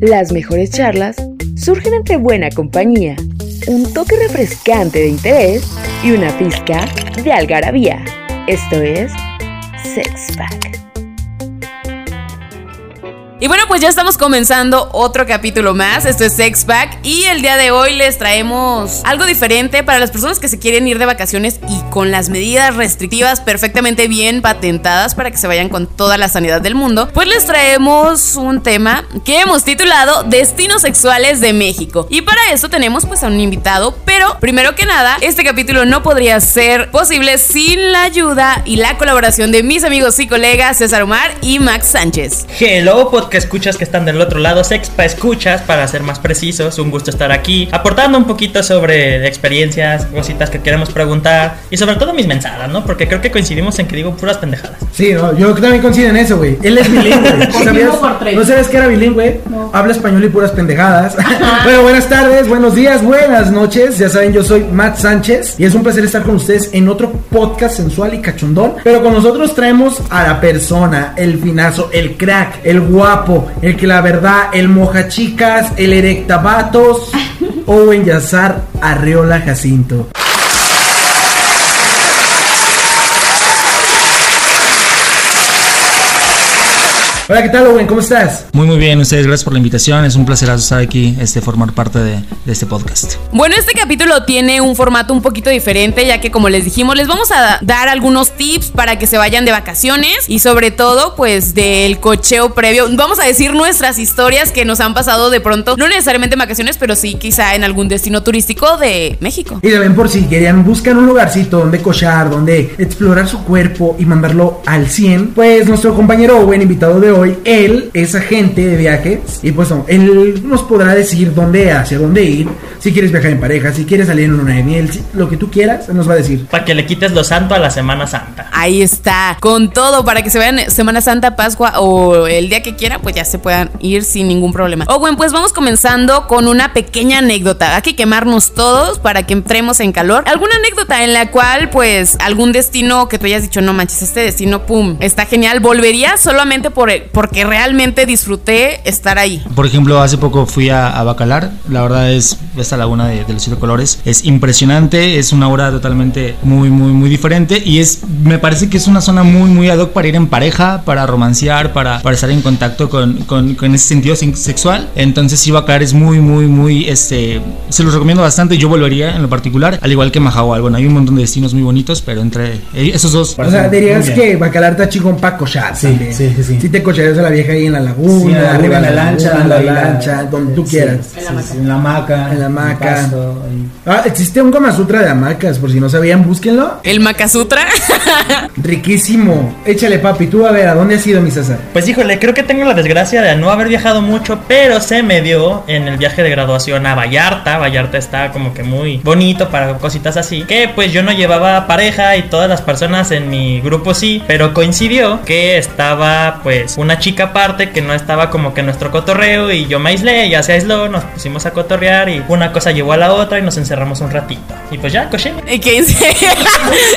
Las mejores charlas surgen entre buena compañía, un toque refrescante de interés y una pizca de algarabía. Esto es Sex Pack. Y bueno, pues ya estamos comenzando otro capítulo más. Esto es Sex Pack. Y el día de hoy les traemos algo diferente para las personas que se quieren ir de vacaciones y con las medidas restrictivas perfectamente bien patentadas para que se vayan con toda la sanidad del mundo. Pues les traemos un tema que hemos titulado Destinos Sexuales de México. Y para eso tenemos pues a un invitado. Pero primero que nada, este capítulo no podría ser posible sin la ayuda y la colaboración de mis amigos y colegas César Omar y Max Sánchez. Hello, podcast escuchas que están del otro lado, Sexpa Escuchas, para ser más precisos. Un gusto estar aquí, aportando un poquito sobre experiencias, cositas que queremos preguntar y sobre todo mis mensajes, ¿no? Porque creo que coincidimos en que digo puras pendejadas. Sí, no, yo también coincido en eso, güey. Él es bilingüe. ¿Sabías? ¿No sabes que era bilingüe? Habla español y puras pendejadas. bueno, buenas tardes, buenos días, buenas noches. Ya saben, yo soy Matt Sánchez y es un placer estar con ustedes en otro podcast sensual y cachondón. Pero con nosotros traemos a la persona, el finazo, el crack, el guapo el que la verdad, el moja chicas, el erectabatos, Owen Yazar Arreola Jacinto. Hola, ¿qué tal, Owen? ¿Cómo estás? Muy, muy bien. Ustedes, gracias por la invitación. Es un placer estar aquí, este, formar parte de, este podcast. Bueno, este capítulo tiene un formato un poquito diferente, ya que, como les dijimos, les vamos a dar algunos tips para que se vayan de vacaciones y, sobre todo, pues, del cocheo previo. Vamos a decir nuestras historias que nos han pasado de pronto, no necesariamente en vacaciones, pero sí quizá en algún destino turístico de México. Y también, por si querían, buscar un lugarcito donde cochar, donde explorar su cuerpo y mandarlo al 100, pues, nuestro compañero Owen, invitado de hoy, él es agente de viajes y pues él nos podrá decir dónde, hacia dónde ir, si quieres viajar en pareja, si quieres salir en una de miel, lo que tú quieras, nos va a decir. Para que le quites lo santo a la Semana Santa. Ahí está, con todo, para que se vean Semana Santa, Pascua o el día que quieran, pues ya se puedan ir sin ningún problema. O bueno, pues vamos comenzando con una pequeña anécdota. Hay que quemarnos todos para que entremos en calor. ¿Alguna anécdota en la cual, pues, algún destino que tú hayas dicho, no manches, este destino, pum, está genial, volvería solamente por el, porque realmente disfruté estar ahí. Por ejemplo, hace poco fui a, Bacalar, la verdad es esta laguna de, los siete colores, es impresionante, es una obra totalmente muy, muy, muy diferente y es, me parece que es una zona muy, muy ad hoc para ir en pareja, para romancear, para, para estar en contacto con, con, con ese sentido sexual. Entonces sí, Bacalar es muy, muy, muy, este, se los recomiendo bastante, yo volvería en lo particular, al igual que Mahahual. Bueno, hay un montón de destinos muy bonitos, pero entre esos dos... O sea, dirías que Bacalar está chingón para cochar sí, Sí, sí, sí. Sí te cocharías a la vieja ahí en la laguna, arriba en la, lancha, en la, lancha, donde tú quieras. En la hamaca. En la hamaca. Ah, existe un Kama Sutra de hamacas, por si no sabían, búsquenlo. ¿El Maca Sutra? Riquísimo. Échale, papi, tú a ver, ¿a dónde has ido, mi César? Pues híjole, creo que tengo la desgracia de no haber viajado mucho, pero se me dio en el viaje de graduación a Vallarta. Vallarta está como que muy bonito para cositas así. Que pues yo no llevaba pareja y todas las personas en mi grupo sí, pero coincidió que estaba pues una chica aparte que no estaba como que nuestro cotorreo y yo me aislé, ya se aisló, nos pusimos a cotorrear y una cosa llevó a la otra y nos encerramos un ratito. Y pues ya, coché. ¿Y qué?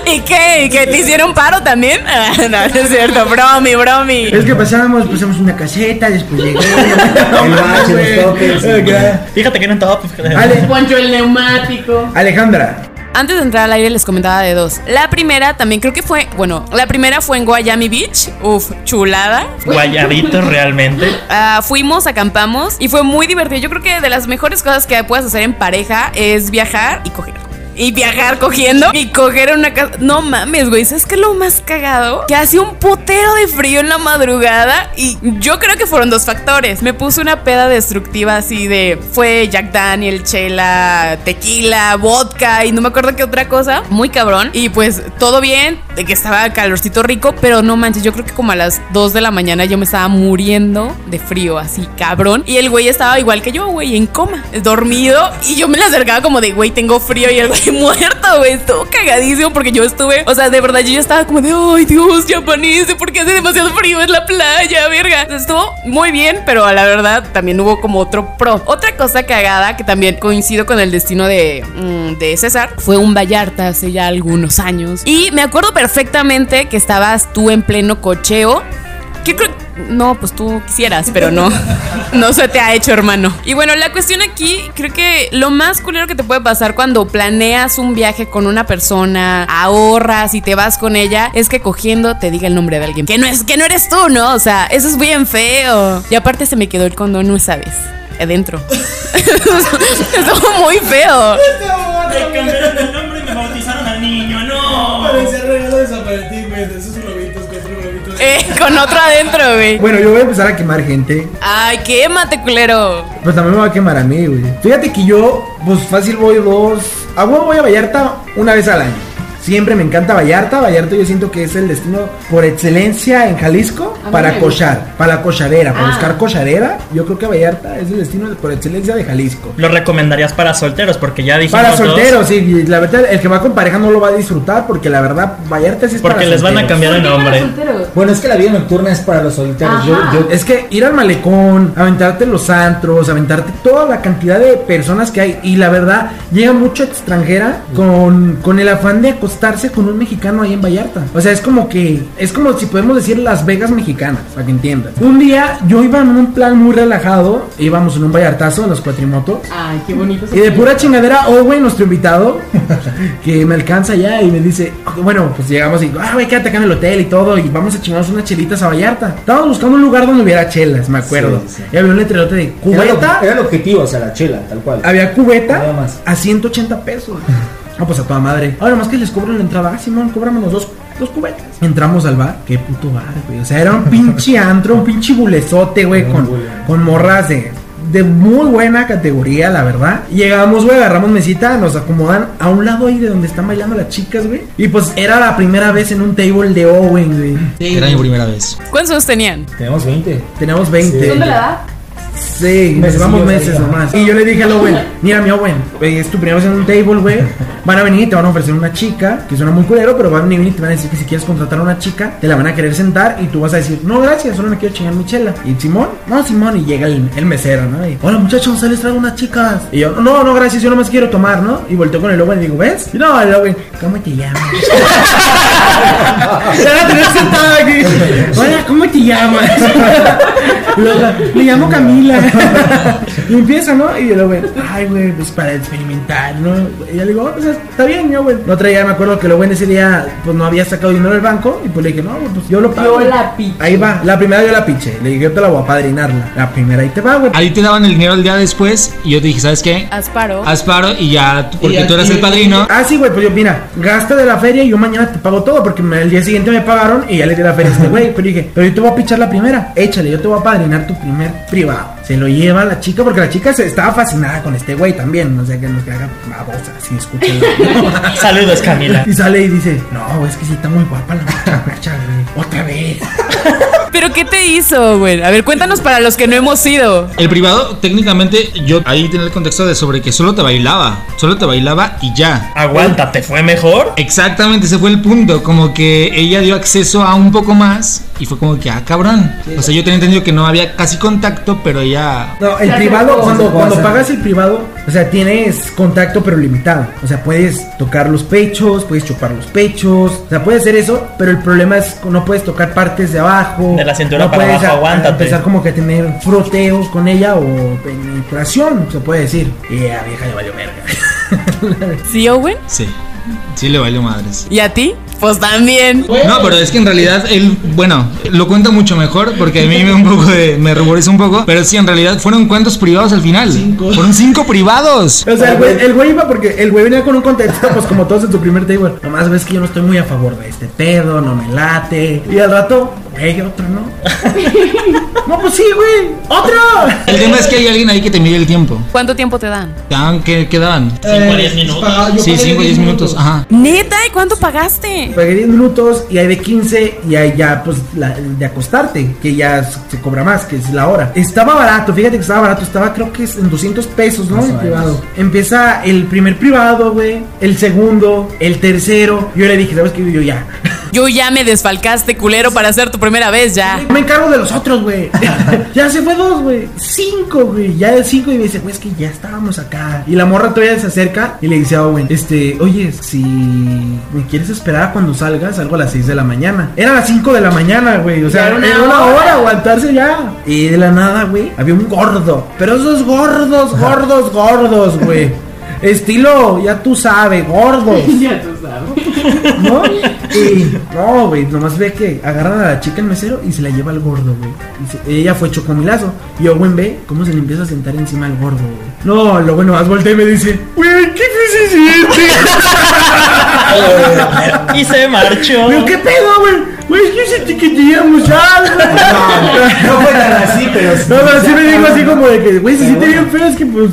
¿Y qué? ¿Y qué? ¿Te hicieron paro también? Ah, no, no es cierto, bromi, bromi. Es que pasamos, pusimos una caseta, después llegué. Fíjate que un top. Ale, Poncho el neumático. Alejandra. Antes de entrar al aire les comentaba de dos. La primera también creo que fue, bueno, la primera fue en Guayami Beach. Uf, chulada. Guayabito realmente. Uh, fuimos, acampamos y fue muy divertido. Yo creo que de las mejores cosas que puedes hacer en pareja es viajar y coger y viajar cogiendo y coger una casa. No mames, güey. ¿Sabes qué es lo más cagado? Que hacía un potero de frío en la madrugada y yo creo que fueron dos factores. Me puse una peda destructiva así de fue Jack Daniel, chela, tequila, vodka y no me acuerdo qué otra cosa. Muy cabrón. Y pues todo bien, de que estaba calorcito rico, pero no manches, yo creo que como a las 2 de la mañana yo me estaba muriendo de frío, así cabrón. Y el güey estaba igual que yo, güey, en coma, dormido. Y yo me le acercaba como de, güey, tengo frío. Y el güey muerto, güey. Estuvo cagadísimo porque yo estuve, o sea, de verdad yo ya estaba como de, ay Dios, ya amanece porque hace demasiado frío en la playa, verga. Estuvo muy bien, pero a la verdad también hubo como otro pro. Otra cosa cagada que también coincido con el destino de, mm, de César fue un Vallarta hace ya algunos años. Y me acuerdo perfectamente que estabas tú en pleno cocheo. ¿Qué creo? No, pues tú quisieras, pero no. No se te ha hecho, hermano. Y bueno, la cuestión aquí, creo que lo más culero que te puede pasar cuando planeas un viaje con una persona, ahorras y te vas con ella, es que cogiendo te diga el nombre de alguien. Que no es, que no eres tú, ¿no? O sea, eso es bien feo. Y aparte se me quedó el condón, no sabes. Adentro. Estuvo muy feo. Me cambiaron el nombre y me bautizaron al niño, no. Eh, con otro adentro, güey. Bueno, yo voy a empezar a quemar gente. Ay, quémate, culero. Pues también me va a quemar a mí, güey. Fíjate que yo, pues fácil voy dos. A huevo voy a Vallarta una vez al año. Siempre me encanta Vallarta. Vallarta yo siento que es el destino por excelencia en Jalisco para cochar, para la cocharera, para Ah. buscar cocharera. Yo creo que Vallarta es el destino por excelencia de Jalisco. Lo recomendarías para solteros porque ya dijimos Para dos, solteros, sí. La verdad, el que va con pareja no lo va a disfrutar porque la verdad, Vallarta sí es Porque para les van a solteros. cambiar el ¿Por qué para nombre. solteros? Bueno, es que la vida nocturna es para los solteros. Yo, Ajá. yo, Es que ir al malecón, aventarte en los antros, aventarte toda la cantidad de personas que hay. Y la verdad, llega mucho extranjera con, con el afán de acostarse con un mexicano ahí en Vallarta. O sea, es como que, es como si podemos decir Las Vegas mexicanas, para que entiendan. Un día yo iba en un plan muy relajado, íbamos en un Vallartazo en los cuatrimotos. Ay, qué bonito. Y de pura chingadera, Owen, nuestro invitado, que me alcanza ya y me dice, bueno, pues llegamos y, ah, güey, quédate acá en el hotel y todo, y vamos a chingarnos unas chelitas a Vallarta. Estábamos buscando un lugar donde hubiera chelas, me acuerdo. Sí, sí. Y había un letrerote de era, cubeta, lo- era el objetivo, o sea, la chela, tal cual. había cubeta Nada más. a 180 pesos. Ah, pues a toda madre. Ahora más que les cobran la entrada, ah, Simón, cóbrame los dos, dos cubetas. Entramos al bar, qué puto bar, güey. O sea, era un pinche antro, un pinche bulezote, güey, con, con morras de, de muy buena categoría, la verdad. Llegamos, güey, agarramos mesita, nos acomodan a un lado ahí de donde están bailando las chicas, güey. Y pues era la primera vez en un table de Owen, güey. Era mi primera vez. ¿Cuántos años tenían? Tenemos 20. Tenemos 20. Sí. ¿Dónde la da? Sí, nos llevamos meses nomás. Y yo le dije al Owen, mira mi Owen, güey, es tu primera vez en un table, güey. Van a venir y te van a ofrecer una chica, que suena muy culero, pero van a venir y te van a decir que si quieres contratar a una chica, te la van a querer sentar y tú vas a decir, no, gracias, solo me quiero chingar mi chela. Y Simón, no, Simón, y llega el, el mesero, ¿no? Y, hola muchachos, les traigo unas chicas. Y yo, no, no, gracias, yo nomás quiero tomar, ¿no? Y volteo con el Owen y digo, ¿ves? Y no, el Owen, ¿cómo te llamas? Ya la tenés sentada aquí. Hola, ¿cómo te llamas? Me llamo Camila. Y empieza, ¿no? Y yo, güey, ay, güey, pues para experimentar, ¿no? Y yo le digo, oh, pues está bien, yo, güey. La otra día me acuerdo que lo güey ese día, pues no había sacado dinero del banco. Y pues le dije, no, güey, pues yo lo pago. Yo la piché. Ahí va, la primera yo la piché. Le dije, yo te la voy a padrinarla. La primera ahí te va, güey. Ahí te daban el dinero el día después y yo te dije, ¿sabes qué? Asparo. Haz paro y ya, porque Y tú eras el padrino. Ah, sí, güey, pues yo, mira, gasta de la feria y yo mañana te pago todo, porque me- el día siguiente me pagaron y ya le di la feria a este güey. Pero dije, pero yo te voy a pichar la primera, échale, yo te voy a padrinar tu primer privado. Se lo lleva la chica, porque la chica se estaba fascinada con este güey también, o sea, que nos que haga babosa, así, escúchenlo. Saludos, Camila. y sale y dice, no, es que sí está muy guapa la muchacha, güey, otra vez. ¿Pero qué te hizo, güey? A ver, cuéntanos para los que no hemos ido. El privado, técnicamente, yo ahí tenía el contexto de sobre que solo te bailaba. Solo te bailaba y ya. Aguanta, ¿te fue mejor? Exactamente, ese fue el punto. Como que ella dio acceso a un poco más y fue como que, ah, cabrón. O sea, yo tenía entendido que no había casi contacto, pero ella. No, el privado, cuando, pagas el privado, o sea, tienes contacto pero limitado. O sea, puedes tocar los pechos, puedes chupar los pechos, o sea, puedes hacer eso, pero el problema es que no puedes tocar partes de abajo. De la cintura no para puedes abajo, a- a aguántate. empezar como que a tener froteos con ella o penetración, se puede decir. Y a vieja le valió verga. ¿Sí, Owen? Sí, sí le valió madres. ¿Y a ti? Pues también. No, pero es que en realidad él, bueno, lo cuenta mucho mejor porque a mí me un poco de, me ruboriza un poco, pero sí, en realidad fueron cuentos privados al final. Cinco. Fueron cinco privados. O sea, el güey, el güey iba porque el güey venía con un contexto, pues como todos en su primer table. Nomás ves que yo no estoy muy a favor de este pedo, no me late. Y al rato, güey, otro no. no, pues sí, güey, otro. El tema es que hay alguien ahí que te mide el tiempo. ¿Cuánto tiempo te dan? ¿Qué qué quedaban? 5 a 10 minutos. Sí, 5 o 10 minutos. Ajá. ¿Neta? ¿Y cuánto pagaste? Pagué 10 minutos y hay de 15 y hay ya, pues, la- de acostarte, que ya se cobra más, que es la hora. Estaba barato, fíjate que estaba barato, estaba creo que es en 200 pesos, ¿no? Más El privado. Empieza el primer privado, güey, el segundo, el tercero. Yo le dije, ¿sabes qué? Yo ya. Yo ya me desfalcaste, culero, para hacer tu primera vez, ya. Me encargo de los otros, güey. ya se fue dos, güey. Cinco, güey. Ya de cinco y me dice, güey, es que ya estábamos acá. Y la morra todavía se acerca y le dice a Owen, este, oye, si me quieres esperar cuando salgas, salgo a las seis de la mañana. Era a las cinco de la mañana, güey. O sea, era era una, una hora. hora. aguantarse ya. Y de la nada, güey, había un gordo. Pero esos gordos, gordos, gordos, güey. Estilo, ya tú sabes, gordos. Ya tú sabes. ¿No? Y no, güey, nomás ve que agarran a la chica el mesero y se la lleva al gordo, güey. Ella fue chocomilazo. Y Owen ve cómo se le empieza a sentar encima al gordo, güey. No, lo bueno, más voltea y me dice, güey, ¿qué se siente? y se marchó. ¿qué pedo, güey? Güey, es que sentí que te íbamos algo. No fue tan así, pero. No, pero sí me dijo así como de que, güey, se siente bien feo, es que pues.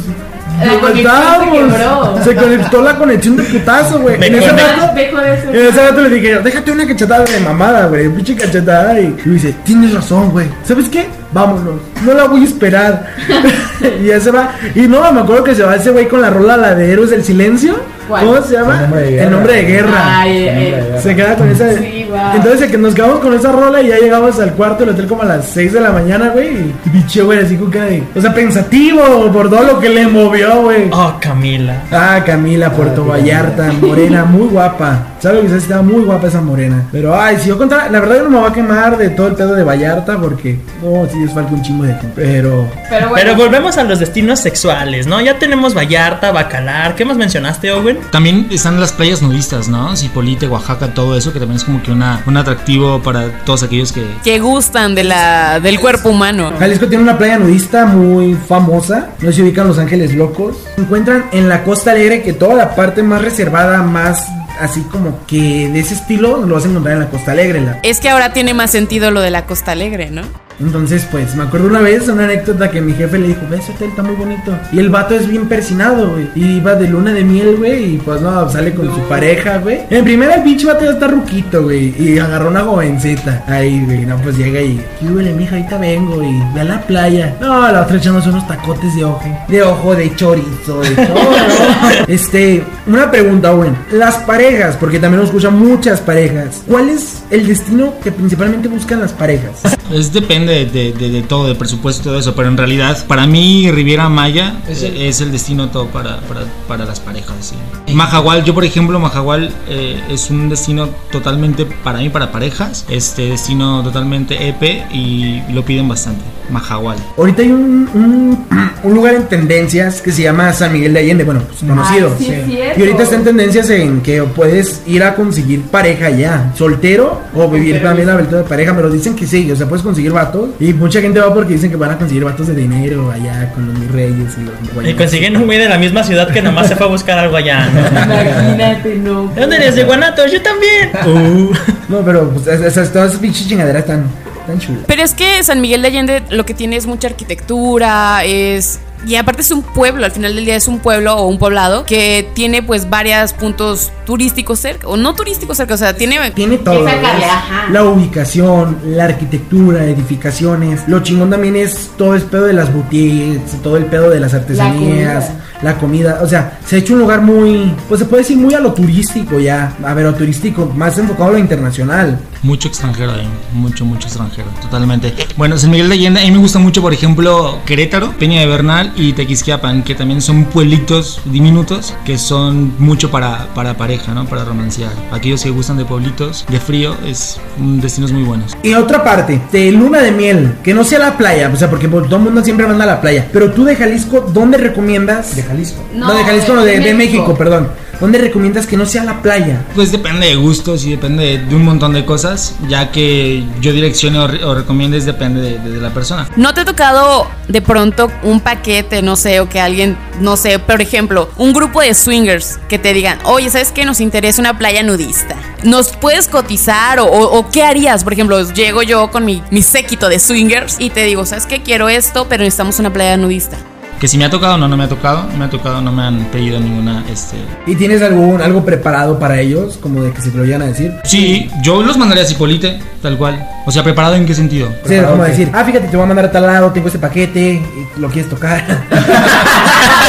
Conexión se conectó la conexión de putazo, güey. En ese rato, Dejo de eso. en ese rato le dije, déjate una cachetada de mamada, güey, pinche cachetada. Y, y me dice, tienes razón, güey. ¿Sabes qué? Vámonos. No la voy a esperar. y ya se va. Y no, me acuerdo que se va ese güey con la rola, la de Héroes del Silencio. ¿Cuál? ¿Cómo se llama? El nombre de guerra. El nombre de guerra. Ay, eh, Se queda con esa. Sí, guau. Entonces que nos quedamos con esa rola y ya llegamos al cuarto del hotel como a las 6 de la mañana, güey. Y pinche, güey, así con cara de. O sea, pensativo por todo lo que le movió, güey. Oh, Camila. Ah, Camila, Puerto Vallarta, morena, muy guapa. ¿Sabes lo que Estaba muy guapa esa morena. Pero, ay, si yo contara, la verdad yo no me voy a quemar de todo el pedo de Vallarta porque, no, sí, es falta un chingo de tiempo. Pero, Pero bueno. Pero volvemos a los destinos sexuales, ¿no? Ya tenemos Vallarta, Bacalar. ¿Qué más mencionaste, Owen? También están las playas nudistas, ¿no? Cipolite, Oaxaca, todo eso, que también es como que una, un atractivo para todos aquellos que... Que gustan de la, del cuerpo humano. Jalisco tiene una playa nudista muy famosa. No se ubican Los Ángeles Locos. Se encuentran en la Costa Alegre, que toda la parte más reservada, más así como que de ese estilo, lo vas a encontrar en la Costa Alegre. la- Es que ahora tiene más sentido lo de la Costa Alegre, ¿no? Entonces, pues, me acuerdo una vez, una anécdota que mi jefe le dijo, ve, ese hotel está muy bonito. Y el vato es bien persinado, güey. Y iba de luna de miel, güey. Y pues no, sale con su pareja, güey. En primera el pinche vato ya está ruquito, güey. Y agarró una jovencita. Ahí, güey. No, pues llega y, ¿qué huele, mija? Ahorita vengo. Y ve a la playa. No, la otra echándose unos tacotes de ojo. De ojo, de chorizo, de todo, ¿no? Este, una pregunta, güey. Las parejas, porque también nos escuchan muchas parejas. ¿Cuál es el destino que principalmente buscan las parejas? Es depende de, de- de- de todo, de presupuesto y todo eso, pero en realidad para mí Riviera Maya es el, es el destino todo para, para, para las parejas. sí. Majagual, yo por ejemplo, Majagual eh, es un destino totalmente para mí, para parejas, este destino totalmente EP y lo piden bastante. Majagual. Ahorita hay un, un, un lugar en tendencias que se llama San Miguel de Allende, bueno, pues conocido. Ay, sí, es cierto. Y ahorita está en tendencias en que puedes ir a conseguir pareja ya, soltero o vivir también la aventura de pareja, pero dicen que sí, o sea, puedes conseguir vatos. Y mucha gente va porque dicen que van a conseguir vatos de dinero allá con los mis reyes y los Y consiguen un güey de la misma ciudad que nomás se fue a buscar algo allá, ¿no? Imagínate, no. ¿De dónde eres? ¿De Guanatos? Yo también. Uh. No, pero pues esas, todas esas pinches chingaderas están tan chulas. Pero es que San Miguel de Allende lo que tiene es mucha arquitectura, es... Y aparte es un pueblo, al final del día es un pueblo o un poblado que tiene pues varios puntos turísticos cerca, o no turísticos cerca, o sea, tiene... Tiene todo. sacarle. La ubicación, la arquitectura, edificaciones. Lo chingón también es todo el pedo de las boutiques, todo el pedo de las artesanías, la comida. O sea, se ha hecho un lugar muy, pues se puede decir muy a lo turístico ya. A ver, a lo turístico, más enfocado a lo internacional. Mucho extranjero ahí, mucho, mucho extranjero, totalmente. Bueno, San Miguel de Allende, a mí me gusta mucho, por ejemplo, Querétaro, Peña de Bernal y Tequisquiapan, que también son pueblitos diminutos que son mucho para, para pareja, ¿no? Para romancear. Aquellos que gustan de pueblitos, de frío, es un destinos muy buenos. Y otra parte, de luna de miel, que no sea la playa, o sea, porque pues, todo el mundo siempre manda a la playa. Pero tú de Jalisco, ¿dónde recomiendas? De Jalisco. No, No, de Jalisco, no, de, de de México, México. perdón. ¿Dónde recomiendas que no sea la playa? Pues depende de gustos y depende de, de un montón de cosas, ya que yo direccione o, re- o recomiendes depende de, de- de la persona. ¿No te ha tocado de pronto un paquete, no sé, o que alguien, no sé, por ejemplo, un grupo de swingers que te digan, oye, ¿sabes qué? Nos interesa una playa nudista. ¿Nos puedes cotizar o, o- o qué harías? Por ejemplo, llego yo con mi, mi séquito de swingers y te digo, ¿sabes qué? Quiero esto, pero necesitamos una playa nudista. Que si me ha tocado o no, no me ha tocado, me ha tocado, no me han pedido ninguna, este... ¿Y tienes algún algo preparado para ellos? Como de que se te lo vayan a decir. Sí, yo los mandaría a Cipolite, tal cual. O sea, ¿preparado en qué sentido? Sí, como decir, ah, fíjate, te voy a mandar a tal lado, tengo este paquete, y lo quieres tocar.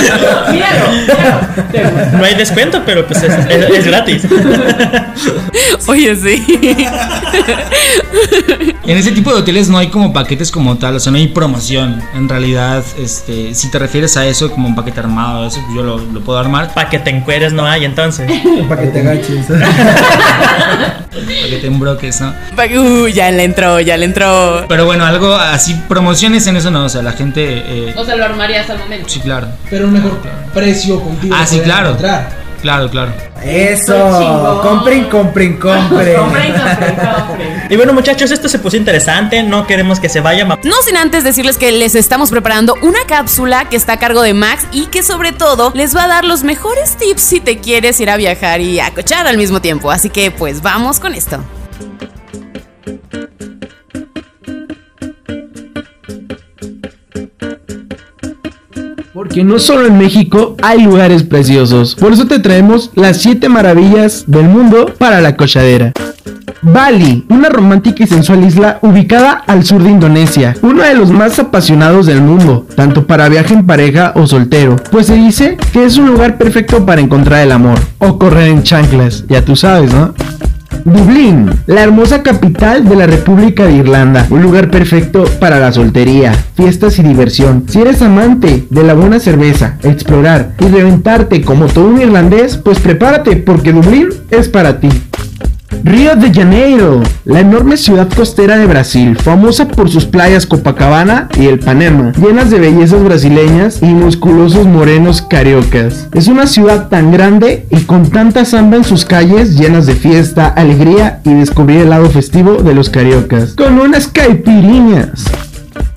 Míralo, míralo. Te gusta. No hay descuento, pero pues es, es- es gratis. Oye, sí. En ese tipo de hoteles no hay como paquetes como tal, o sea, no hay promoción. En realidad, este, si te refieres a eso como un paquete armado, eso yo lo, lo puedo armar. Para que te encueres no hay entonces. Para que te agaches. Paquete en broques, ¿no? Uh, ya le entró, ya le entró. Pero bueno, algo así, promociones en eso no, o sea, la gente... eh, O sea, lo armarías al momento. Sí, claro. Pero un mejor precio contigo. Ah, sí, claro. encontrar. Claro, claro. Eso, compren, compren, compren. Compren, compren, compren. Y bueno, muchachos, esto se puso interesante. No queremos que se vaya. No sin antes decirles que les estamos preparando una cápsula que está a cargo de Max y que sobre todo les va a dar los mejores tips si te quieres ir a viajar y a cochar al mismo tiempo. Así que pues vamos con esto. Porque no solo en México hay lugares preciosos. Por eso te traemos las 7 maravillas del mundo para la cochadera. Bali, una romántica y sensual isla ubicada al sur de Indonesia, uno de los más apasionados del mundo, tanto para viaje en pareja o soltero, pues se dice que es un lugar perfecto para encontrar el amor o correr en chanclas, ya tú sabes, ¿no? Dublín, la hermosa capital de la República de Irlanda, un lugar perfecto para la soltería, fiestas y diversión. Si eres amante de la buena cerveza, explorar y reventarte como todo un irlandés, pues prepárate porque Dublín es para ti. Río de Janeiro, la enorme ciudad costera de Brasil, famosa por sus playas Copacabana y el Panema, llenas de bellezas brasileñas y musculosos morenos cariocas. Es una ciudad tan grande y con tanta samba en sus calles llenas de fiesta, alegría y descubrir el lado festivo de los cariocas, con unas caipiriñas.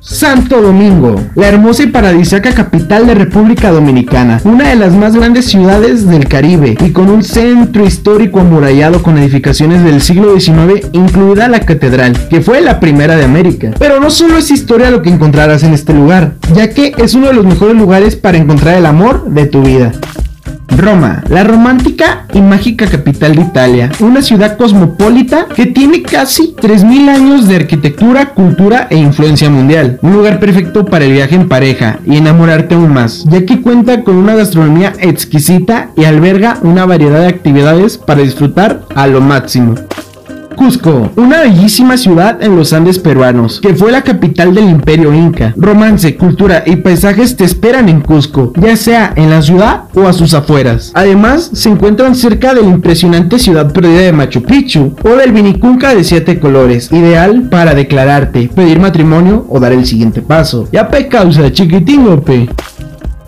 Santo Domingo, la hermosa y paradisíaca capital de República Dominicana, una de las más grandes ciudades del Caribe y con un centro histórico amurallado con edificaciones del siglo XIX, incluida la catedral, que fue la primera de América. Pero no solo es historia lo que encontrarás en este lugar, ya que es uno de los mejores lugares para encontrar el amor de tu vida. Roma, la romántica y mágica capital de Italia, una ciudad cosmopolita que tiene casi 3.000 años de arquitectura, cultura e influencia mundial. Un lugar perfecto para el viaje en pareja y enamorarte aún más, ya que cuenta con una gastronomía exquisita y alberga una variedad de actividades para disfrutar a lo máximo. Cusco, una bellísima ciudad en los Andes peruanos, que fue la capital del imperio inca. Romance, cultura y paisajes te esperan en Cusco, ya sea en la ciudad o a sus afueras. Además, se encuentran cerca de la impresionante ciudad perdida de Machu Picchu o del Vinicunca de siete colores, ideal para declararte, pedir matrimonio o dar el siguiente paso. Ya pe causa, chiquitín pe.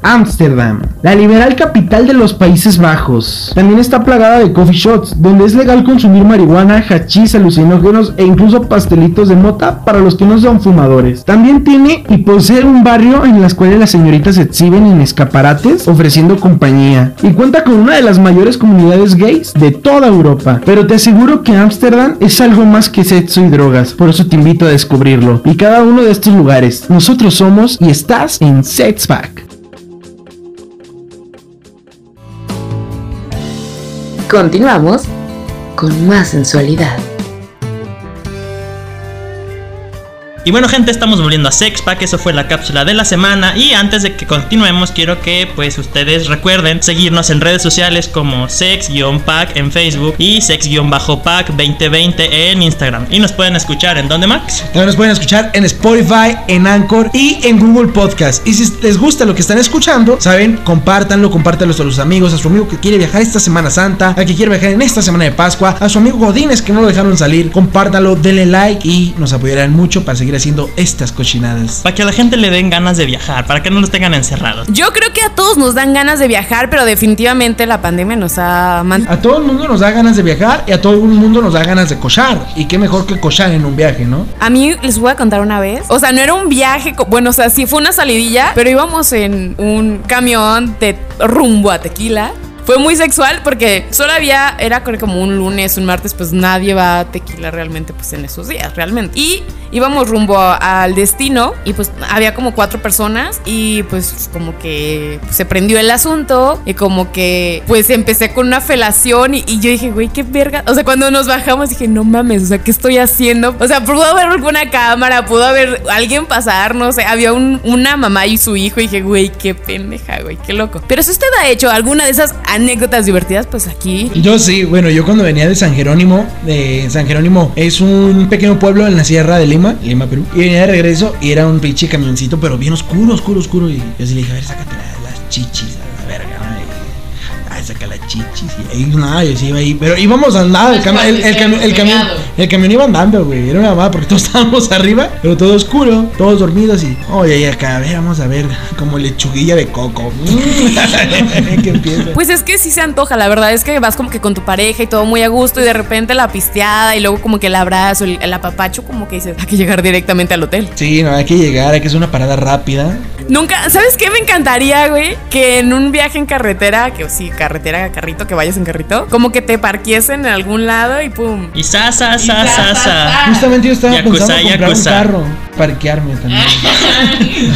Ámsterdam, la liberal capital de los Países Bajos. También está plagada de coffee shops, donde es legal consumir marihuana, hachís, alucinógenos e incluso pastelitos de mota para los que no son fumadores. También tiene y posee un barrio en las cuales las señoritas se exhiben en escaparates ofreciendo compañía. Y cuenta con una de las mayores comunidades gays de toda Europa. Pero te aseguro que Ámsterdam es algo más que sexo y drogas, por eso te invito a descubrirlo. Y cada uno de estos lugares, nosotros somos y estás en Sexpack. Continuamos con más sensualidad. Y bueno gente, estamos volviendo a Sexpack, eso fue la cápsula de la semana y antes de que continuemos quiero que pues ustedes recuerden seguirnos en redes sociales como sex-pack en Facebook y sex-pack 2020 en Instagram. Y nos pueden escuchar en donde Max. También nos pueden escuchar en Spotify, en Anchor y en Google Podcast. Y si les gusta lo que están escuchando, saben, compártanlo, compártanlo a sus amigos, a su amigo que quiere viajar esta Semana Santa, a que quiere viajar en esta semana de Pascua, a su amigo Godines que no lo dejaron salir, compártanlo, denle like y nos apoyarán mucho para seguir haciendo estas cochinadas. Para que a la gente le den ganas de viajar, para que no los tengan encerrados. Yo creo que a todos nos dan ganas de viajar, pero definitivamente la pandemia nos ha man- A todo el mundo nos da ganas de viajar y a todo el mundo nos da ganas de cochar. Y qué mejor que cochar en un viaje, ¿no? A mí les voy a contar una vez. O sea, no era un viaje, bueno, o sea, sí fue una salidilla, pero íbamos en un camión de rumbo a Tequila. Fue muy sexual porque solo había, era como un lunes, un martes, pues nadie va a tequila realmente pues en esos días, realmente. Y íbamos rumbo al destino y pues había como cuatro personas y pues como que se prendió el asunto y como que pues empecé con una felación y, yo dije, güey, qué verga. O sea, cuando nos bajamos dije, no mames, o sea, ¿qué estoy haciendo? O sea, pudo haber alguna cámara, pudo haber alguien pasar, no sé, había un- una mamá y su hijo y dije, güey, qué pendeja, güey, qué loco. Pero si usted ha hecho alguna de esas anécdotas divertidas, pues aquí. Yo sí, bueno, yo cuando venía de San Jerónimo, de San Jerónimo es un pequeño pueblo en la sierra de Lima, Lima, Perú, y venía de regreso y era un pinche camioncito, pero bien oscuro, oscuro, oscuro, y yo así le dije, a ver, sácate la- las chichis a Ay, saca las chichis, y ahí, nada, yo sí iba ahí, pero íbamos andando, el, cami- el, el, cami- el camión, el camión iba andando, güey, era una mamada porque todos estábamos arriba, pero todo oscuro, todos dormidos y, oye, y acá, a ver, vamos a ver, como lechuguilla de coco. Pues es que sí se antoja, la verdad es que vas como que con tu pareja y todo muy a gusto y de repente la pisteada y luego como que el abrazo, el, el apapacho, como que dices, hay que llegar directamente al hotel. Sí, no, hay que llegar, hay que hacer una parada rápida. Nunca, ¿sabes qué me encantaría, güey? Que en un viaje en carretera, que sí, carretera, carrito, que vayas en carrito, como que te parquiesen en algún lado y pum. Y sa, sa, sa, sa, sa. Justamente yo estaba Yakuza, pensando comprar yakuza. un carro, parquearme también.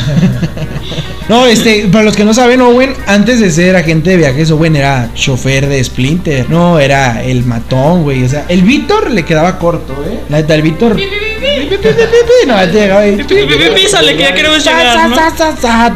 no, este, para los que no saben, Owen, antes de ser agente de viajes, Owen era chofer de Splinter. No, era el matón, güey. O sea, el Víctor le quedaba corto, ¿eh? La neta, el Víctor. No, ahí. Písale, que ya queremos llegar, ¿no?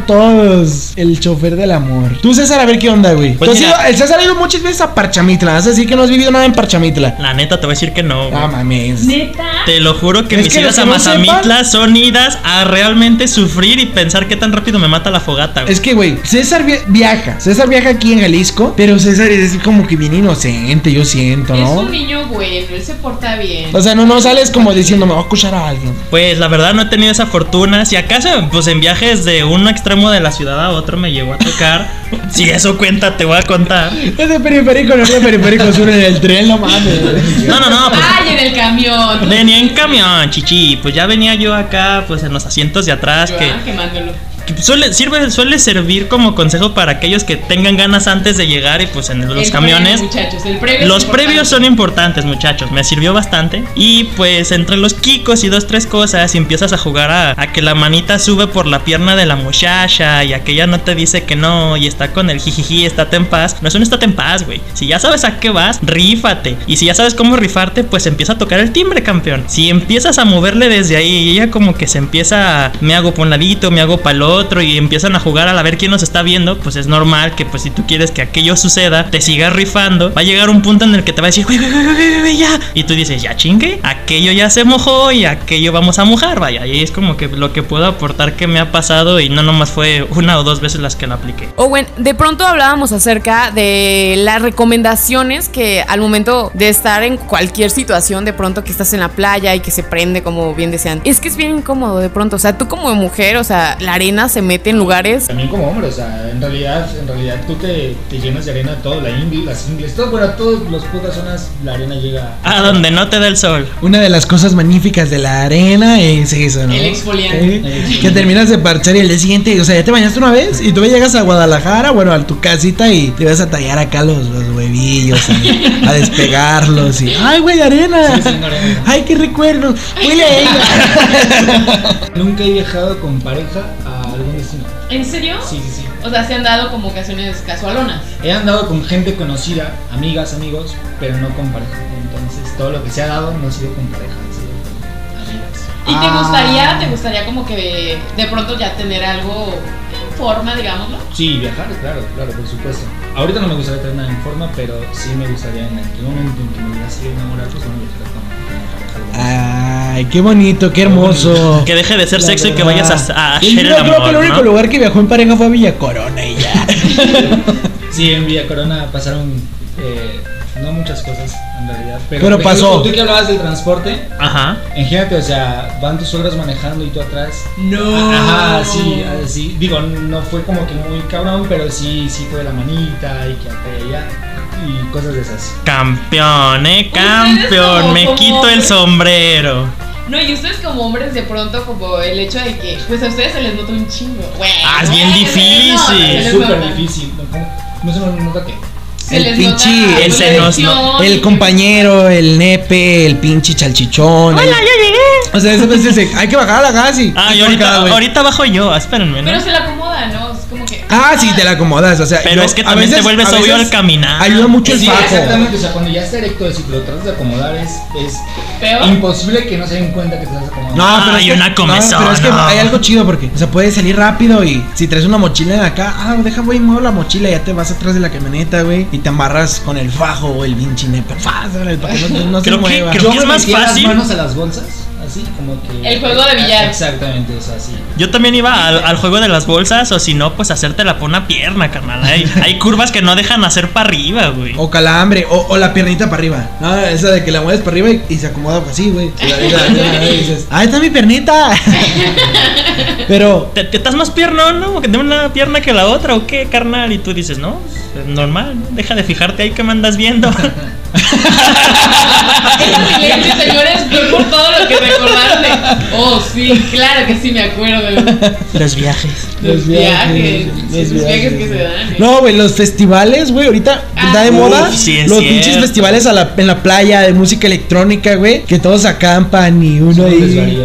todos. El chofer del amor. Tú, César, a ver qué onda, güey. Pues ido- el César ha ido muchas veces a Parchamitla. Vas a decir que no has vivido nada en Parchamitla. La neta, te voy a decir que no. Ah, mames. Neta. Te lo juro que Es mis que idas a no Mazamitla son idas a realmente sufrir y pensar qué tan rápido me mata la fogata, güey. Es que, güey, César vi- viaja. César viaja aquí en Jalisco, pero César es como que bien inocente, yo siento, Es ¿no? un niño bueno, él se porta bien. O sea, no, no sales como diciendo, me voy a escuchar a alguien. Pues la verdad no he tenido esa fortuna. Si acaso, pues en viajes de un extremo de la ciudad a otro me llegó a tocar. si eso cuenta, te voy a contar. Es de periférico, no es de periférico sur en el tren, no mames. No, no, no, pues. Ay, en el camión. Venía en camión, chichi. Pues ya venía yo acá, pues en los asientos de atrás. Que, Ah, quemándolo. Suele, sirve, suele servir como consejo para aquellos que tengan ganas antes de llegar y pues en los El camiones. previo, muchachos, el previo es Los previos son importantes, muchachos. Me sirvió bastante. Y pues entre los kikos y dos, tres cosas, y empiezas a jugar a, a que la manita sube por la pierna de la muchacha y aquella no te dice que no y está con el jijiji, estate en paz. No es un estate en paz, güey. Si ya sabes a qué vas, rífate. Y si ya sabes cómo rifarte, pues empieza a tocar el timbre, campeón. Si empiezas a moverle desde ahí y ella como que se empieza, a, me hago por un ladito, me hago el y empiezan a jugar a la ver quién nos está viendo, pues es normal que pues si tú quieres que aquello suceda, te sigas rifando, va a llegar un punto en el que te va a decir, güey, güey, güey, güey. Y tú dices, ya chingue, aquello ya se mojó y aquello vamos a mojar, vaya. Y es como que lo que puedo aportar que me ha pasado y no nomás fue una o dos veces las que lo apliqué. Owen, de pronto hablábamos acerca de las recomendaciones que al momento de estar en cualquier situación, de pronto que estás en la playa y que se prende, como bien decían, es que es bien incómodo de pronto. O sea, tú como mujer, o sea, la arena se mete en lugares. También como hombre, o sea, en realidad, en realidad tú te, te llenas de arena todo, la ingle, las ingles, todo, bueno, todas las putas zonas la arena llega. A donde no te da el sol. Una de las cosas magníficas de la arena es eso, ¿no? El exfoliante. Eh, Que terminas de parchar y el día siguiente, o sea, ya te bañaste una vez y tú llegas a Guadalajara, bueno, a tu casita y te vas a tallar acá los, los huevillos, y a despegarlos y, ay, güey, arena. Sí, sí, no, arena. Ay, qué recuerdo. Huele a ella. Nunca he viajado con pareja a. ¿En serio? Sí, sí, sí. O sea, se han dado como ocasiones casualonas. He andado con gente conocida, amigas, amigos, pero no con pareja. Entonces, todo lo que se ha dado no ha sido con pareja, ha sido con amigas. ¿Y te Ah. gustaría, te gustaría como que de pronto ya tener algo en forma, digámoslo? Sí, viajar, claro, claro, por supuesto. Ahorita no me gustaría tener nada en forma, pero sí me gustaría en aquel momento en que me digas que enamorar, pues bueno, viajar con, Ay, qué bonito, qué hermoso. Que deje de ser La sexo y que vayas a, a hacer yo el creo que el único ¿no? lugar que viajó en pareja fue a Villa Corona y ya. Sí, en Villa Corona pasaron eh, no muchas cosas en realidad. Pero, Pero pasó. ejemplo, Tú que hablabas del transporte, Ajá. imagínate, o sea, van tus suegros manejando y tú atrás. No. Ajá, sí, así. Digo, no fue como que muy cabrón, pero sí, sí fue la manita y que acá y allá. Y cosas de esas. Campeón, eh, campeón. como- Me como quito el sombrero. No, y ustedes como hombres de pronto como el hecho de que pues a ustedes se les nota un chingo. Güey, Ah, es bien difícil. Es súper difícil. ¿No, se nos nota que. El pinche. el senos. ¿no? El compañero, el nepe, el pinche chalchichón. Hola, ya llegué. O sea, esas veces hay que bajar a la gas y. Ah, y ahorita, ahorita bajo yo, espérenme, ¿no? Pero se la acomoda, ¿no? Ah, sí, te la acomodas, o sea. Pero yo es que a también te vuelves obvio al caminar. Ayuda mucho el Sí, fajo. exactamente. O sea, cuando ya está erecto, si lo tratas de acomodar, es, es Peor. imposible que no se den cuenta que te estás acomodando. No, pero Ay, es que, una comezón, no, pero es que no. hay algo chido porque, o sea, puedes salir rápido y si traes una mochila de acá, ah, deja, güey, muevo la mochila y ya te vas atrás de la camioneta, güey, y te amarras con el fajo o el pinche nepe, faz, órale, para que no, no se Creo que- mueva. creo Yo que es más fácil. las manos a las bolsas, así como que. El juego de billar. Exactamente, o sea, así. Yo también iba al, al juego de las bolsas, o si no, pues hacértela por una pierna, carnal. Hay, hay curvas que no dejan hacer para arriba, güey. O calambre, o, o la piernita para arriba. No, esa de que la mueves para arriba y, y se acomoda así, güey. Y ahí ¡Ah, está mi piernita! Pero, ¿Te, te estás más piernón, no? ¿Que de una pierna que la otra o qué, carnal? Y tú dices, no, es normal, deja de fijarte ahí que me andas viendo. Siguiente, señores, fue por todo lo que recordaron de. Oh, sí, claro que sí me acuerdo. Los viajes. Los viajes. los Los viajes. viajes que se dan. ¿eh? no, güey, los festivales, güey, ahorita Ah. está de Uf, moda. sí, es los cierto. pinches festivales a la- en la playa de música electrónica, güey, que todos acampan y uno ahí.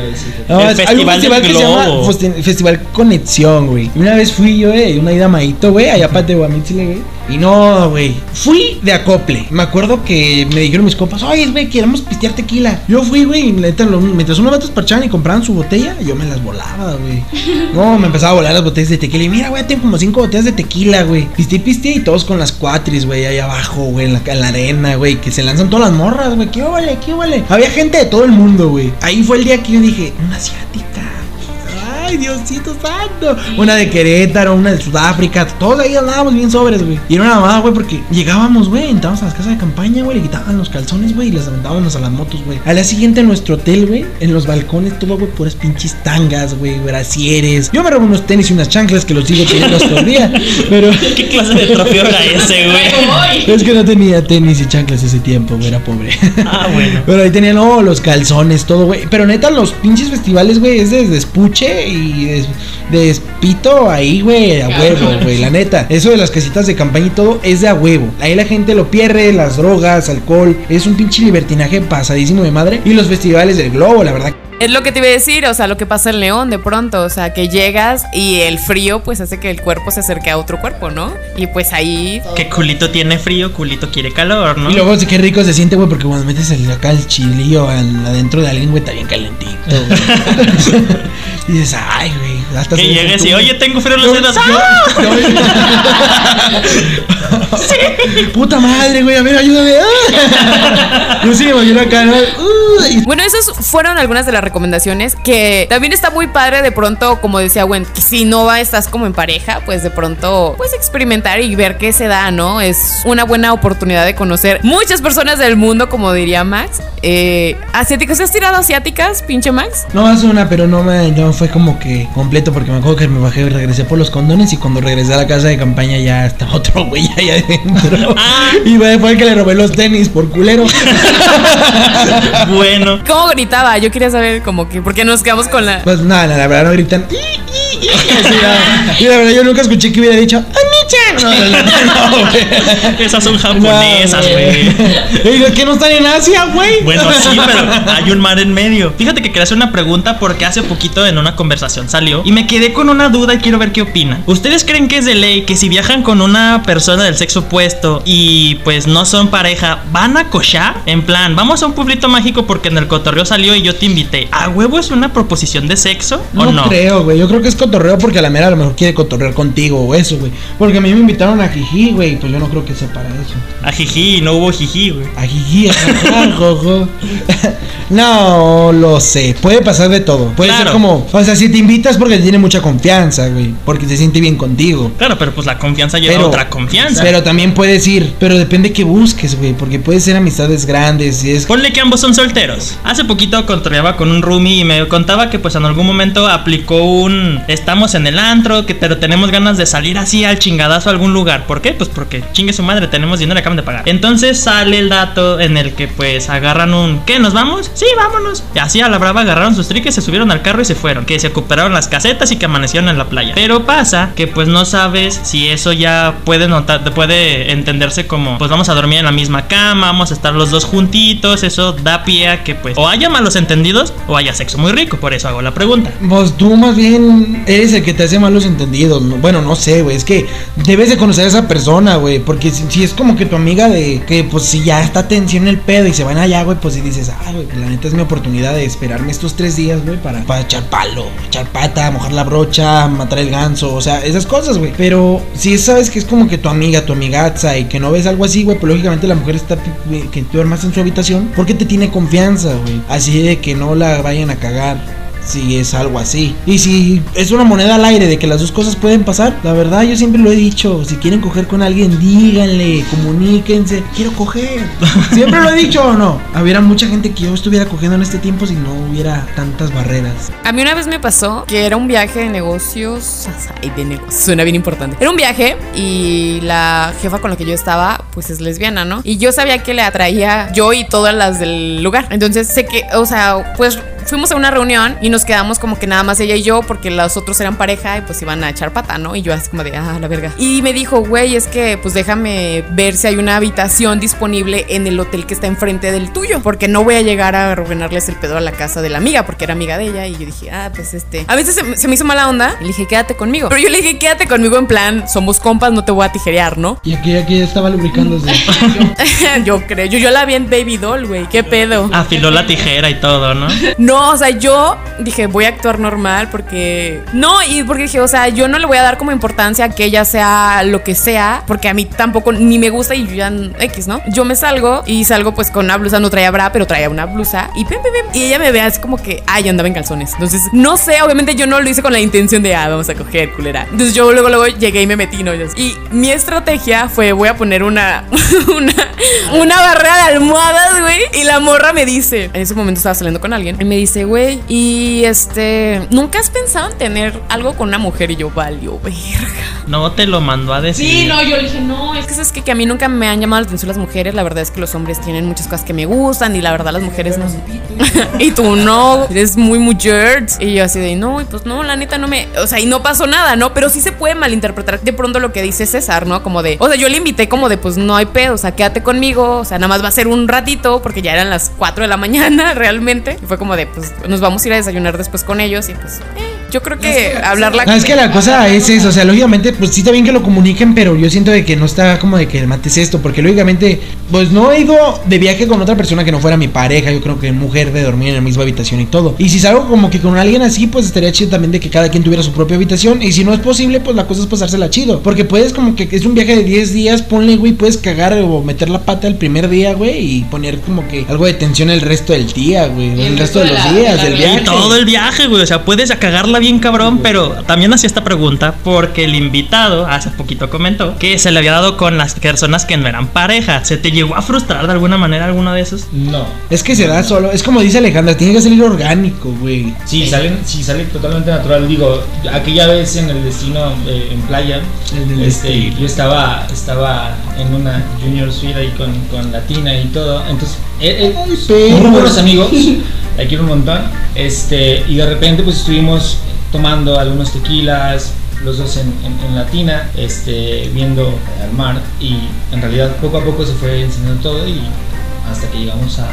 No, El es- hay un Festival que se llama Globo. Festi- Festival Conexión, güey. Una vez fui yo, eh, una ida a Maito, güey, allá para Tehuamitzile, güey. Y no, güey. Fui de acople. Me acuerdo que me dijeron mis compas, oye, güey, queremos pistear tequila. Yo fui, güey, y neta, lo- mientras unos vatos parchaban y compraban su botella, yo me las volaba, güey. No, me empezaba a volar las botellas de tequila. Y mira, güey, tengo como cinco botellas de tequila, güey. Piste y piste y todos con las cuatris, güey, ahí abajo, güey, en la, en la arena, güey. Que se lanzan todas las morras, güey. ¿Qué vale? ¿Qué vale? Había gente de todo el mundo, güey. Ahí fue el día que yo dije, una asiática. Ay, Diosito santo. Una de Querétaro, una de Sudáfrica. Todos ahí andábamos bien sobres, güey. Y era una mamada, güey, porque llegábamos, güey, entrábamos a las casas de campaña, güey, le quitaban los calzones, güey, y les aventábamos a las motos, güey. Al día siguiente en nuestro hotel, güey, en los balcones, todo, güey, puras pinches tangas, güey, brasieres. Yo me robé unos tenis y unas chanclas que los sigo teniendo hasta el día. Pero. ¿Qué clase de trofeo era ese, güey? Es que no tenía tenis y chanclas ese tiempo, güey, era pobre. Ah, bueno. Pero ahí tenían, no, los calzones, todo, güey. Pero neta, los pinches festivales, güey, es de despuche y de, de espito ahí, güey, a huevo, güey, la neta. Eso de las casitas de campaña y todo es de a huevo. Ahí la gente lo pierde, las drogas, alcohol. Es un pinche libertinaje pasadísimo de madre. Y los festivales del globo, la verdad. Es lo que te iba a decir, o sea, lo que pasa en León de pronto, o sea, que llegas y el frío pues hace que el cuerpo se acerque a otro cuerpo, ¿no? Y pues ahí... Que culito tiene frío, culito quiere calor, ¿no? Y luego sí, qué rico se siente, güey, porque cuando metes el, acá el chilillo adentro de alguien, güey, está bien calentito. y dices, ay, güey, que llegues y, oye, tengo frío en los dedos. yo- yo- Puta madre, güey, a ver, ayúdame. Yo sí me imagino acá. Bueno, esas fueron algunas de las recomendaciones que también está muy padre de pronto, como decía Gwen, que si no va, estás como en pareja, pues de pronto puedes experimentar y ver qué se da, ¿no? Es una buena oportunidad de conocer muchas personas del mundo, como diría Max. Eh, ¿Asiáticas? ¿Has tirado asiáticas, pinche Max? No, hace una, pero no me no fue como que completo porque me acuerdo que me bajé y regresé por los condones y cuando regresé a la casa de campaña ya estaba otro güey ahí adentro. Y güey, fue el que le robé los tenis por culero. bueno. ¿Cómo gritaba? Yo quería saber como que, porque nos quedamos con la... Pues nada, la verdad no gritan. y la verdad yo nunca escuché que hubiera dicho ¡Oni-chan! No, no, no. Esas son japonesas, güey. ¿Y de qué no están en Asia, güey? Bueno, sí, pero hay un mar en medio. Fíjate que quería hacer una pregunta porque hace poquito en una conversación salió y me quedé con una duda y quiero ver qué opinan. ¿Ustedes creen que es de ley que si viajan con una persona del sexo opuesto y pues no son pareja, van a cochar? En plan, vamos a un pueblito mágico porque en el cotorreo salió y yo te invité. ¿A huevo es una proposición de sexo o No, no? creo, güey. Yo creo que es cotorreo porque a la mera a lo mejor quiere cotorrear contigo o eso, güey. Porque a mí me invitaron a Jiji, güey. Pues yo no creo que sea para eso. A jiji, no hubo jiji, güey. A Jiji, jojo. No lo sé. Puede pasar de todo. Puede Claro. ser como. O sea, si te invitas porque te tiene mucha confianza, güey. Porque se siente bien contigo. Claro, pero pues la confianza lleva Pero- otra confianza. Pero también puedes ir. Pero depende que busques, güey. Porque puede ser amistades grandes. Y es. Ponle que ambos son solteros. Hace poquito controleaba con un roomie y me contaba que pues en algún momento aplicó un estamos en el antro, que pero tenemos ganas de salir así al chingadazo a algún lugar. ¿Por qué? Pues porque chingue su madre, tenemos dinero, acaban de pagar. Entonces sale el dato en el que pues agarran un ¿qué? ¿Nos vamos? Sí, vámonos. Y así a la brava agarraron sus triques, se subieron al carro y se fueron. Que se recuperaron las casetas y que amanecieron en la playa. Pero pasa que pues no sabes si eso ya puede notar, puede entenderse como pues vamos a dormir en la misma cama, vamos a estar los dos juntitos. Eso da pie a que pues o haya malos entendidos o haya sexo muy rico. Por eso hago la pregunta. Pues tú más bien eres el que te hace malos entendidos. ¿no? Bueno, no sé, güey. Es que debes de conocer a esa persona, güey. Porque si, es como que tu amiga de que pues si ya está tensión el pedo y se van allá, güey, pues si dices, ah, güey, la neta es mi oportunidad de esperarme estos tres días, güey, para, para echar palo, echar pata, mojar la brocha, matar el ganso, o sea, esas cosas, güey. Pero si sabes que es como que tu amiga, tu amigaza y que no ves algo así, güey, pues lógicamente la mujer está eh, que duermas en su habitación porque te tiene confianza, güey. Así de que no la vayan a cagar si es algo así. Y si es una moneda al aire de que las dos cosas pueden pasar, la verdad yo siempre lo he dicho, si quieren coger con alguien, díganle, comuníquense, quiero coger. Siempre lo he dicho o no. Habría mucha gente que yo estuviera cogiendo en este tiempo si no hubiera tantas barreras. A mí una vez me pasó que era un viaje de negocios. Ay, de negocios. Suena bien importante. Era un viaje y la jefa con la que yo estaba, pues es lesbiana, ¿no? Y yo sabía que le atraía yo y todas las del lugar. Entonces sé que, o sea, pues fuimos a una reunión y nos quedamos como que nada más ella y yo porque los otros eran pareja y pues iban a echar pata, ¿no? Y yo así como de, ah, la verga. Y me dijo, güey, es que pues déjame ver si hay una habitación disponible en el hotel que está enfrente del tuyo, porque no voy a llegar a arruinarles el pedo a la casa de la amiga, porque era amiga de ella. Y yo dije, ah, pues este. A veces se, se me hizo mala onda y le dije, quédate conmigo. Pero yo le dije, quédate conmigo en plan, somos compas, no te voy a tijerear, ¿no? Y aquí, aquí estaba lubricándose. yo creo, yo, yo la vi en Baby Doll, güey, qué pedo. Afiló la tijera y todo, ¿no? No, o sea, yo dije, voy a actuar normal porque. No, y porque dije, o sea, yo no le voy a dar como importancia que ella sea lo que sea, porque a mí tampoco ni me gusta y yo ya X, ¿no? Yo me salgo y salgo pues con una blusa, no traía bra, pero traía una blusa y pim, pim, pim, y ella me ve así como que, ay, andaba en calzones. Entonces, no sé, obviamente yo no lo hice con la intención de, ah, vamos a coger, culera. Entonces yo luego, luego llegué y me metí, ¿no? Y mi estrategia fue, voy a poner una, una, una barrera de almohadas, güey. Y la morra me dice, en ese momento estaba saliendo con alguien, y me dice, güey, y este, ¿nunca has pensado en tener algo con una mujer? Y yo, valió, verga. No te lo mandó a decir. Sí, no, yo le dije, no, es Es que es que, que a mí nunca me han llamado la atención las mujeres. La verdad es que los hombres tienen muchas cosas que me gustan y la verdad las mujeres no. y tú no, eres muy mujer. Y yo así de, no, y pues no, la neta no me. O sea, y no pasó nada, ¿no? Pero sí se puede malinterpretar de pronto lo que dice César, ¿no? Como de, o sea, yo le invité como de, pues no hay pedo, o sea, quédate conmigo. O sea, nada más va a ser un ratito porque ya eran las 4 de la mañana realmente. Y fue como de, pues nos vamos a ir a desayunar después con ellos y pues. eh, yo creo que hablarla No, es que la cosa es eso, o sea, lógicamente, pues sí está bien que lo comuniquen, pero yo siento de que no está como de que mates esto, porque lógicamente, pues no he ido de viaje con otra persona que no fuera mi pareja, yo creo que mujer de dormir en la misma habitación y todo. Y si salgo como que con alguien así, pues estaría chido también de que cada quien tuviera su propia habitación, y si no es posible, pues la cosa es pasársela chido, porque puedes como que es un viaje de 10 días, ponle, güey, puedes cagar o meter la pata el primer día, güey, y poner como que algo de tensión el resto del día, güey, el, el resto resto de de los días del viaje. Y todo el viaje, güey. O sea, puedes cagarla bien cabrón, pero también hacía esta pregunta porque el invitado hace poquito comentó que se le había dado con las personas que no eran pareja. ¿Se te llegó a frustrar de alguna manera alguno de esos? No. Es que se da solo, es como dice Alejandra, tiene que salir orgánico, güey. Sí, salen, sí, sale totalmente natural. Digo, aquella vez en el destino eh, en playa, En este, destino. yo estaba, estaba en una junior suite ahí con, con Latina y todo. Entonces, eh, eh, muy buenos amigos, la quiero un montón. Este, y de repente, pues estuvimos tomando algunos tequilas. Los dos en, en- en Latina, este, viendo al mar y en realidad poco a poco se fue enseñando todo y hasta que llegamos a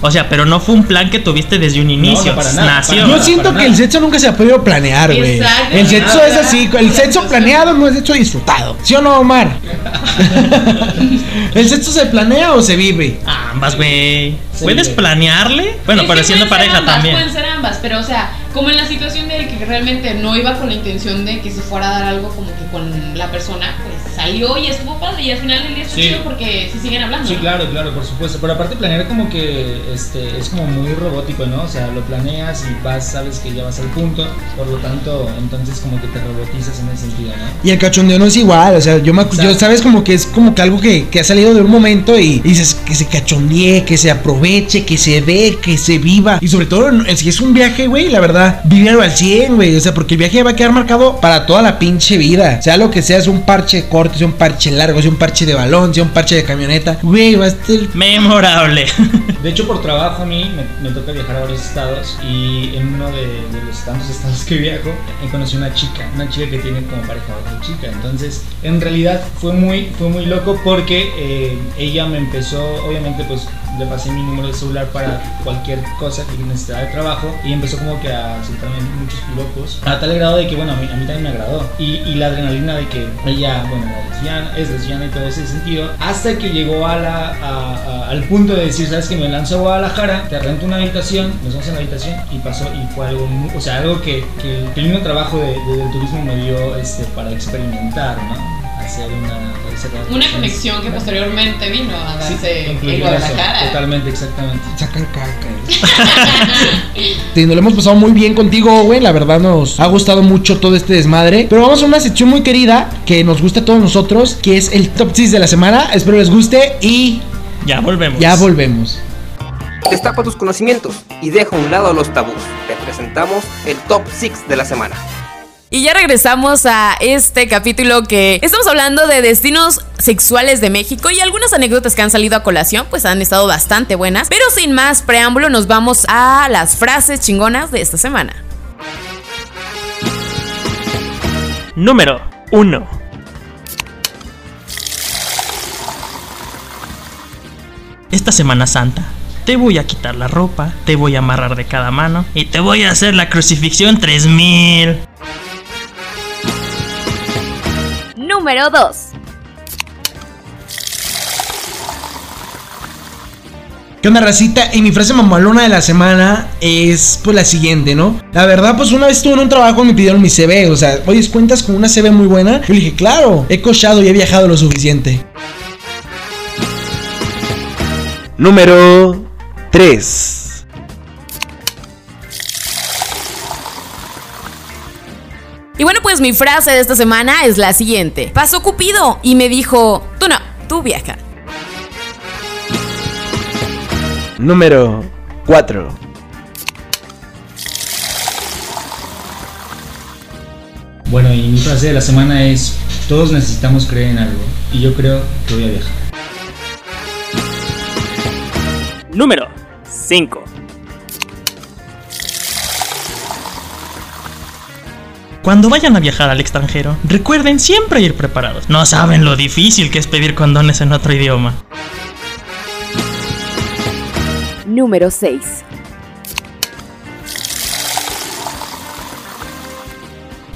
O sea, pero no fue un plan que tuviste desde un inicio. no, para nada, Nació. para Yo siento para que el sexo nunca se ha podido planear, güey. Exacto. El sexo es Nada. así, el sexo planeado no es sexo disfrutado. ¿Sí o no, Omar? ¿El sexo se planea o se vive? Ambas, güey. Sí, ¿Puedes planearle? Bueno, Es pero siendo pareja ambas, también. Pueden ser ambas, pero o sea, como en la situación de que realmente no iba con la intención de que se fuera a dar algo como que con la persona, pues salió y estuvo padre y al final del día está Sí. chido porque se siguen hablando. Sí, ¿no? claro, claro, por supuesto. Pero aparte planear como que este, es como muy robótico, ¿no? O sea, lo planeas y vas, sabes que ya vas al punto. Por lo tanto, entonces como que te robotizas en ese sentido, ¿no? Y el cachondeo no es igual, o sea, yo, me, yo sabes como que es como que algo que, que ha salido de un momento y dices que se cachondee, que se aproveche, que se dé, que se viva. Y sobre todo, si es un viaje, güey, la verdad, vívelo al 100, güey. O sea, porque el viaje va a quedar marcado para toda la pinche vida. Sea lo que sea, sea un parche corto, sea un parche largo, sea un parche de balón, sea un parche de camioneta. Güey, va a estar... Memorable. De hecho, por trabajo a mí me, me toca viajar a varios estados y en uno de, de los tantos estados que viajo he conocido una chica, una chica que tiene como pareja a otra chica. Entonces, en realidad fue muy, fue muy loco porque eh, ella me empezó, obviamente, pues le pasé mi número de celular para cualquier cosa que necesitara de trabajo y empezó como que a soltarme muchos piropos a tal grado de que, bueno, a mí, a mí también me agradó. Y, y la adrenalina de que ella, bueno, era lesbiana, es lesbiana y todo ese sentido, hasta que llegó a la, a- a- al punto de decir, sabes que me lanzo a Guadalajara, te rento una habitación, nos vamos en la habitación y pasó y fue algo, mu- o sea, algo que, que el mismo trabajo de, de- del turismo me dio este, para experimentar, ¿no? Hacer una, Una conexión que posteriormente vino a Sí, darse en concluyó eso, Guadalajara. Totalmente, exactamente. Sacan caca. Nos lo hemos pasado muy bien contigo, güey. La verdad nos ha gustado mucho todo este desmadre. Pero vamos a una sección muy querida que nos gusta a todos nosotros, que es el top 6 de la semana. Espero les guste y Ya volvemos. ya volvemos. Destapa tus conocimientos y deja a un lado los tabús. Te presentamos el top 6 de la semana. Y ya regresamos a este capítulo que estamos hablando de destinos sexuales de México y algunas anécdotas que han salido a colación pues han estado bastante buenas. Pero sin más preámbulo nos vamos a las frases chingonas de esta semana. Número 1. Esta Semana Santa te voy a quitar la ropa, te voy a amarrar de cada mano y te voy a hacer la crucifixión 3000. Número 2. ¿Qué onda, racita? Y mi frase mamalona de la semana es pues la siguiente, ¿no? La verdad, pues una vez estuve en un trabajo y me pidieron mi CV. O sea, oye, ¿cuentas con una CV muy buena? Yo le dije, claro, he cochado y he viajado lo suficiente. Número 3. Y bueno pues mi frase de esta semana es la siguiente. Pasó Cupido y me dijo, tú no, tú viaja. Número 4. Bueno, y mi frase de la semana es, todos necesitamos creer en algo y yo creo que voy a viajar. Número 5. Cuando vayan a viajar al extranjero, recuerden siempre ir preparados. No saben lo difícil que es pedir condones en otro idioma. Número 6.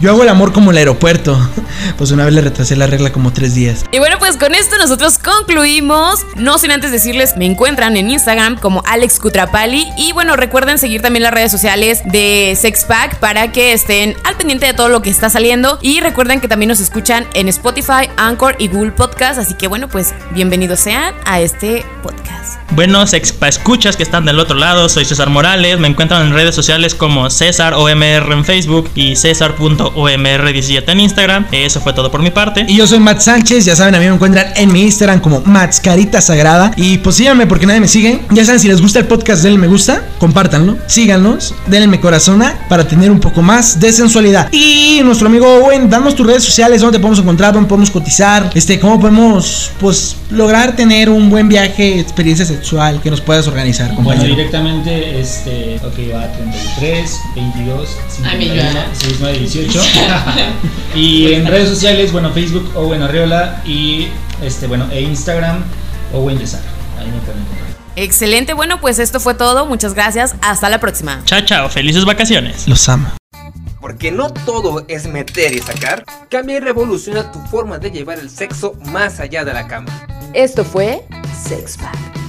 Yo hago el amor como el aeropuerto. Pues una vez le retrasé la regla como tres días. Y bueno, pues con esto nosotros concluimos. No sin antes decirles, me encuentran en Instagram como Alex Cutrapali. Y bueno, recuerden seguir también las redes sociales de Sexpack para que estén al pendiente de todo lo que está saliendo. Y recuerden que también nos escuchan en Spotify, Anchor y Google Podcast. Así que bueno, pues bienvenidos sean a este podcast. Buenos escuchas que están del otro lado, soy César Morales, me encuentran en redes sociales como César OMR en Facebook y César.omr17 en Instagram. Eso fue todo por mi parte. Y yo soy Matt Sánchez, ya saben, a mí me encuentran en mi Instagram como Mats Carita Sagrada. Y pues síganme porque nadie me sigue. Ya saben, si les gusta el podcast, denle me gusta, compártanlo, síganos, denle corazona para tener un poco más de sensualidad. Y nuestro amigo Owen, danos tus redes sociales, dónde te podemos encontrar, dónde podemos cotizar, este, cómo podemos, pues, lograr tener un buen viaje, experiencia sexual que nos puedas organizar, Bueno, compañero. directamente, este, ok, va a 33, 22, Ay, mi 51, Joana. 69, 18. y en redes sociales, bueno, Facebook, Owen Arriola y, este, bueno, e Instagram, Owen Yesar. Ahí me pueden encontrar. Excelente, bueno, pues esto fue todo. Muchas gracias. Hasta la próxima. Chao, chao, felices vacaciones. Los amo. Porque no todo es meter y sacar, cambia y revoluciona tu forma de llevar el sexo más allá de la cama. Esto fue Sexpack.